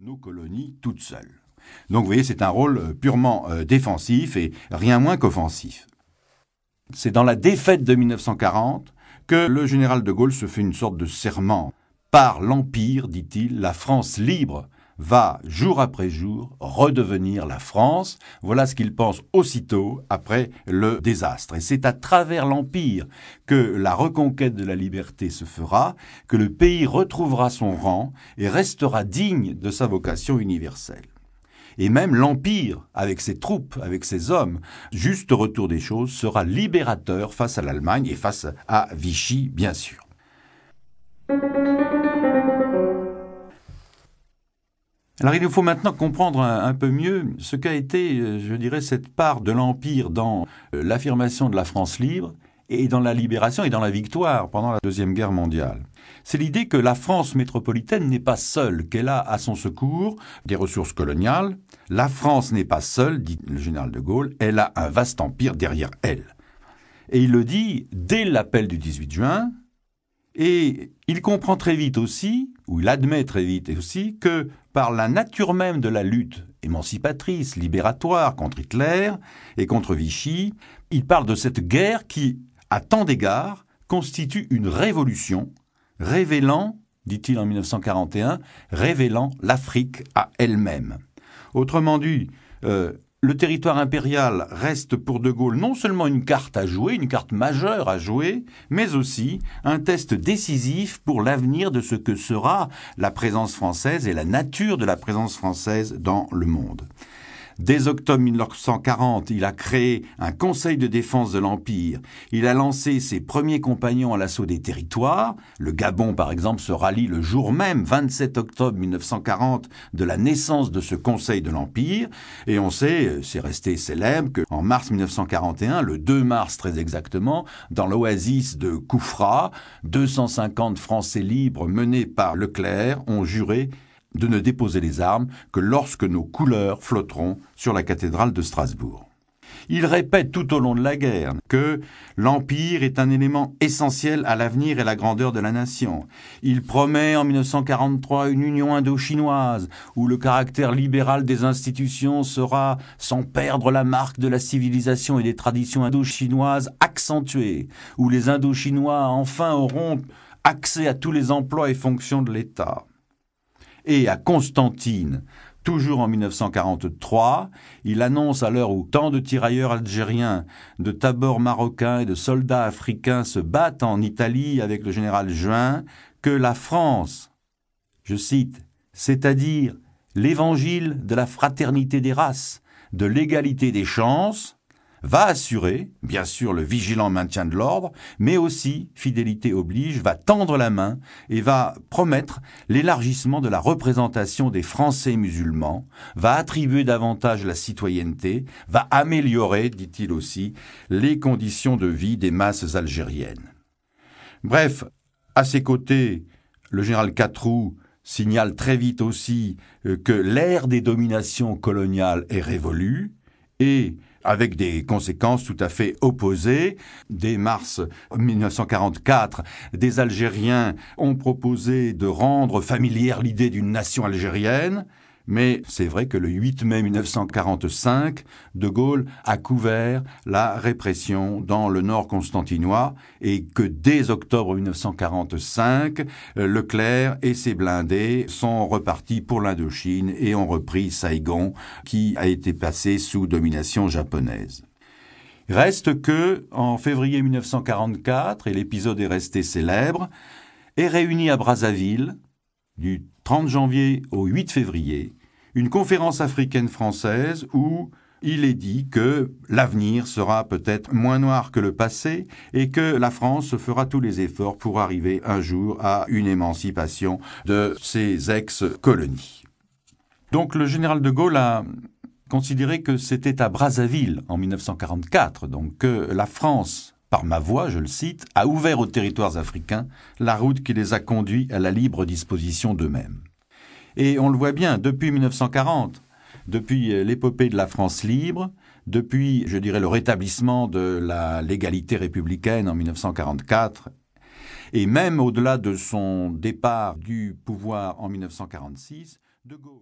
nos colonies toutes seules. Donc vous voyez, c'est un rôle euh, purement euh, défensif et rien moins qu'offensif. C'est dans la défaite de 1940 que le général de Gaulle se fait une sorte de serment. Par l'Empire, dit-il, la France libre va, jour après jour, redevenir la France. Voilà ce qu'il pense aussitôt après le désastre. Et c'est à travers l'Empire que la reconquête de la liberté se fera, que le pays retrouvera son rang et restera digne de sa vocation universelle. Et même l'Empire, avec ses troupes, avec ses hommes, juste retour des choses, sera libérateur face à l'Allemagne et face à Vichy, bien sûr. Alors il nous faut maintenant comprendre un, peu mieux ce qu'a été, euh, je dirais, cette part de l'Empire dans euh, l'affirmation de la France libre et dans la libération et dans la victoire pendant la Deuxième Guerre mondiale. C'est l'idée que la France métropolitaine n'est pas seule, qu'elle a à son secours des ressources coloniales. La France n'est pas seule, dit le général de Gaulle, elle a un vaste empire derrière elle. Et il le dit dès l'appel du 18 juin, et il comprend très vite aussi, ou il admet très vite aussi, que par la nature même de la lutte émancipatrice, libératoire contre Hitler et contre Vichy, il parle de cette guerre qui, à tant d'égards, constitue une révolution, révélant, dit-il en 1941, révélant l'Afrique à elle-même. Autrement dit, euh, le territoire impérial reste pour De Gaulle non seulement une carte à jouer, une carte majeure à jouer, mais aussi un test décisif pour l'avenir de ce que sera la présence française et la nature de la présence française dans le monde. Dès octobre 1940, il a créé un conseil de défense de l'Empire. Il a lancé ses premiers compagnons à l'assaut des territoires. Le Gabon, par exemple, se rallie le jour même, 27 octobre 1940, de la naissance de ce conseil de l'Empire. Et on sait, c'est resté célèbre, qu'en mars 1941, le 2 mars très exactement, dans l'oasis de Koufra, 250 Français libres menés par Leclerc ont juré de ne déposer les armes que lorsque nos couleurs flotteront sur la cathédrale de Strasbourg. Il répète tout au long de la guerre que l'Empire est un élément essentiel à l'avenir et la grandeur de la nation. Il promet en 1943 une union indo-chinoise où le caractère libéral des institutions sera, sans perdre la marque de la civilisation et des traditions indo-chinoises, accentuée, où les indo-chinois enfin auront accès à tous les emplois et fonctions de l'État et à Constantine, toujours en 1943, il annonce à l'heure où tant de tirailleurs algériens, de tabors marocains et de soldats africains se battent en Italie avec le général Juin, que la France, je cite, c'est-à-dire l'évangile de la fraternité des races, de l'égalité des chances, va assurer, bien sûr, le vigilant maintien de l'ordre, mais aussi, fidélité oblige, va tendre la main et va promettre l'élargissement de la représentation des Français musulmans, va attribuer davantage la citoyenneté, va améliorer, dit-il aussi, les conditions de vie des masses algériennes. Bref, à ses côtés, le général Catroux signale très vite aussi euh, que l'ère des dominations coloniales est révolue et avec des conséquences tout à fait opposées. Dès mars 1944, des Algériens ont proposé de rendre familière l'idée d'une nation algérienne. Mais c'est vrai que le 8 mai 1945, De Gaulle a couvert la répression dans le nord constantinois et que dès octobre 1945, Leclerc et ses blindés sont repartis pour l'Indochine et ont repris Saigon qui a été passé sous domination japonaise. Reste que, en février 1944, et l'épisode est resté célèbre, est réuni à Brazzaville, du 30 janvier au 8 février, une conférence africaine française où il est dit que l'avenir sera peut-être moins noir que le passé et que la France fera tous les efforts pour arriver un jour à une émancipation de ses ex-colonies. Donc le général de Gaulle a considéré que c'était à Brazzaville en 1944, donc que la France par ma voix, je le cite, a ouvert aux territoires africains la route qui les a conduits à la libre disposition d'eux-mêmes. Et on le voit bien, depuis 1940, depuis euh, l'épopée de la France libre, depuis, je dirais, le rétablissement de la légalité républicaine en 1944, et même au-delà de son départ du pouvoir en 1946, De Gaulle